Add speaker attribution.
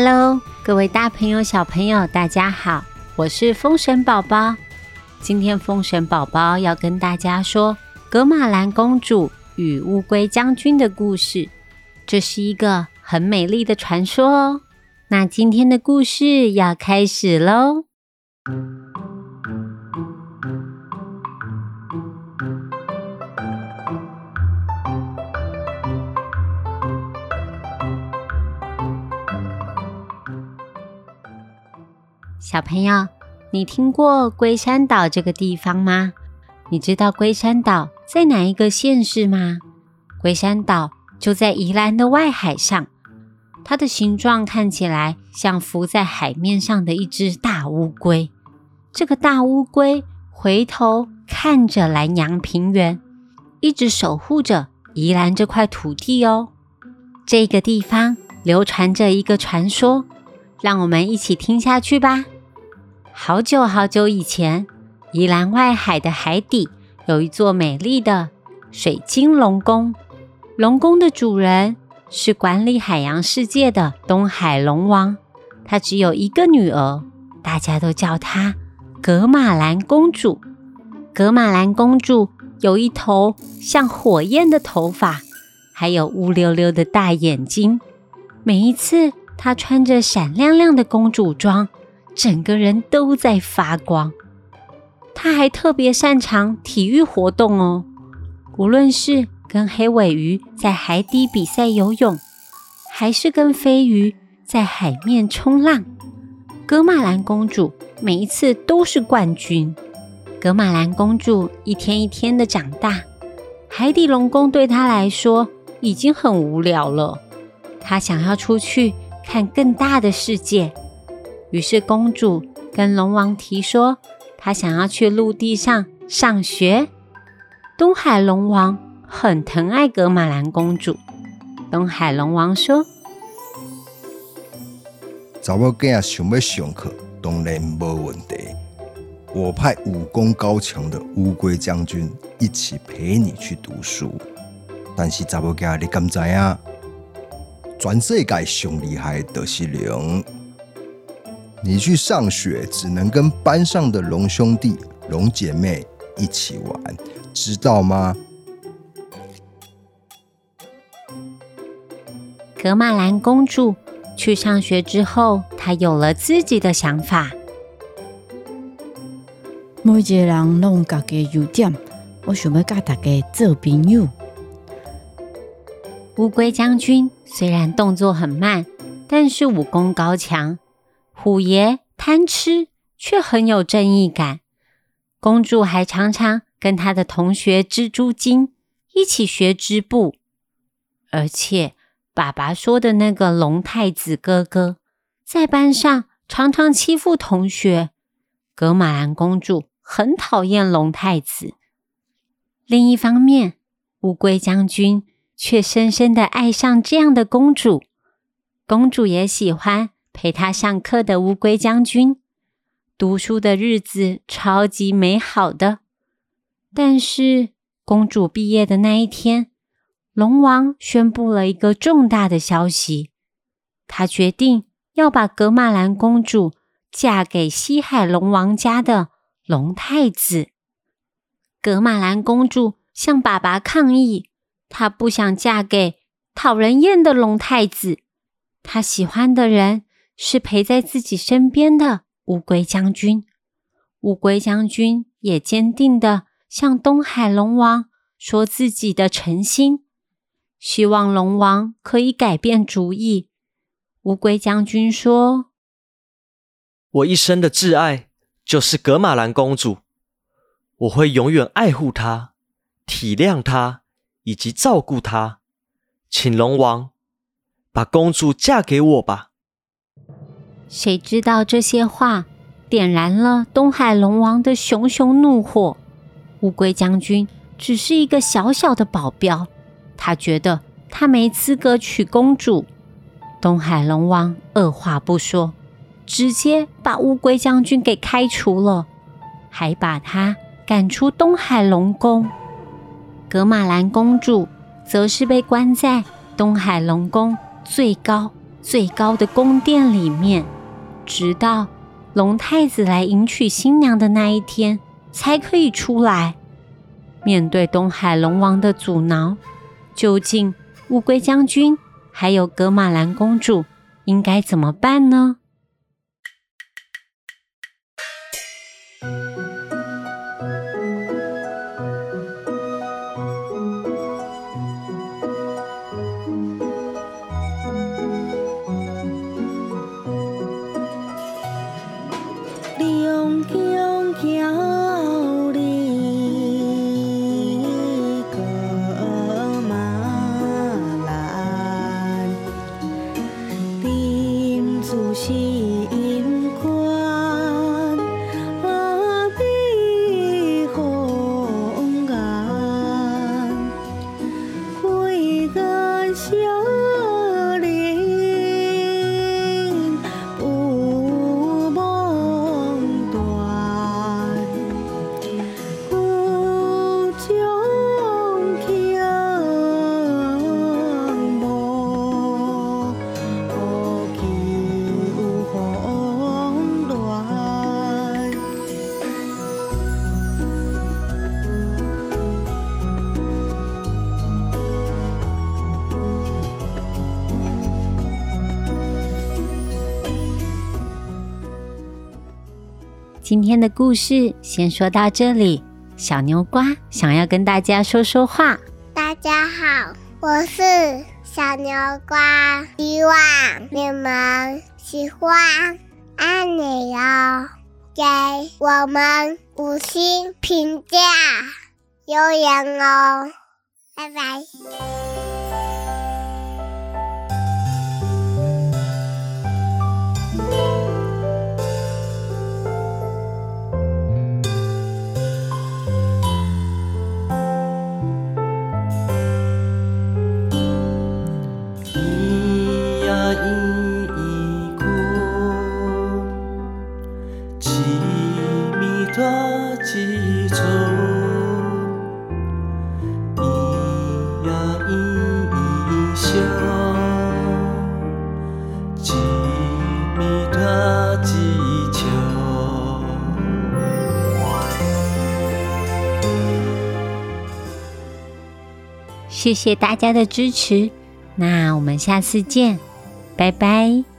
Speaker 1: Hello，各位大朋友、小朋友，大家好，我是风神宝宝。今天风神宝宝要跟大家说格玛兰公主与乌龟将军的故事。这是一个很美丽的传说哦。那今天的故事要开始喽。小朋友，你听过龟山岛这个地方吗？你知道龟山岛在哪一个县市吗？龟山岛就在宜兰的外海上，它的形状看起来像浮在海面上的一只大乌龟。这个大乌龟回头看着南洋平原，一直守护着宜兰这块土地哦。这个地方流传着一个传说，让我们一起听下去吧。好久好久以前，宜兰外海的海底有一座美丽的水晶龙宫。龙宫的主人是管理海洋世界的东海龙王，他只有一个女儿，大家都叫她格玛兰公主。格玛兰公主有一头像火焰的头发，还有乌溜溜的大眼睛。每一次她穿着闪亮亮的公主装。整个人都在发光。他还特别擅长体育活动哦，无论是跟黑尾鱼在海底比赛游泳，还是跟飞鱼在海面冲浪，格玛兰公主每一次都是冠军。格玛兰公主一天一天的长大，海底龙宫对她来说已经很无聊了。她想要出去看更大的世界。于是，公主跟龙王提说，她想要去陆地上上学。东海龙王很疼爱格玛兰公主。东海龙王说：“
Speaker 2: 查某囝仔想要上课，当然无问题。我派武功高强的乌龟将军一起陪你去读书。但是，查某囝仔，你敢知影？全世界上厉害的是龙。”你去上学，只能跟班上的龙兄弟、龙姐妹一起玩，知道吗？
Speaker 1: 格玛兰公主去上学之后，她有了自己的想法。
Speaker 3: 每一个人拢有家己优点，我想要甲大家做朋友。
Speaker 1: 乌龟将军虽然动作很慢，但是武功高强。虎爷贪吃，却很有正义感。公主还常常跟她的同学蜘蛛精一起学织布，而且爸爸说的那个龙太子哥哥，在班上常常欺负同学。格玛兰公主很讨厌龙太子。另一方面，乌龟将军却深深的爱上这样的公主，公主也喜欢。陪他上课的乌龟将军，读书的日子超级美好的。但是公主毕业的那一天，龙王宣布了一个重大的消息，他决定要把格玛兰公主嫁给西海龙王家的龙太子。格玛兰公主向爸爸抗议，她不想嫁给讨人厌的龙太子，她喜欢的人。是陪在自己身边的乌龟将军。乌龟将军也坚定的向东海龙王说自己的诚心，希望龙王可以改变主意。乌龟将军说：“
Speaker 4: 我一生的挚爱就是格玛兰公主，我会永远爱护她、体谅她以及照顾她。请龙王把公主嫁给我吧。”
Speaker 1: 谁知道这些话点燃了东海龙王的熊熊怒火。乌龟将军只是一个小小的保镖，他觉得他没资格娶公主。东海龙王二话不说，直接把乌龟将军给开除了，还把他赶出东海龙宫。格玛兰公主则是被关在东海龙宫最高。最高的宫殿里面，直到龙太子来迎娶新娘的那一天，才可以出来。面对东海龙王的阻挠，究竟乌龟将军还有格玛兰公主应该怎么办呢？
Speaker 5: 心。
Speaker 1: 今天的故事先说到这里。小牛瓜想要跟大家说说话。
Speaker 6: 大家好，我是小牛瓜，希望你们喜欢，爱你哦，给我们五星评价，留言哦，拜拜。
Speaker 1: 谢谢大家的支持，那我们下次见，拜拜。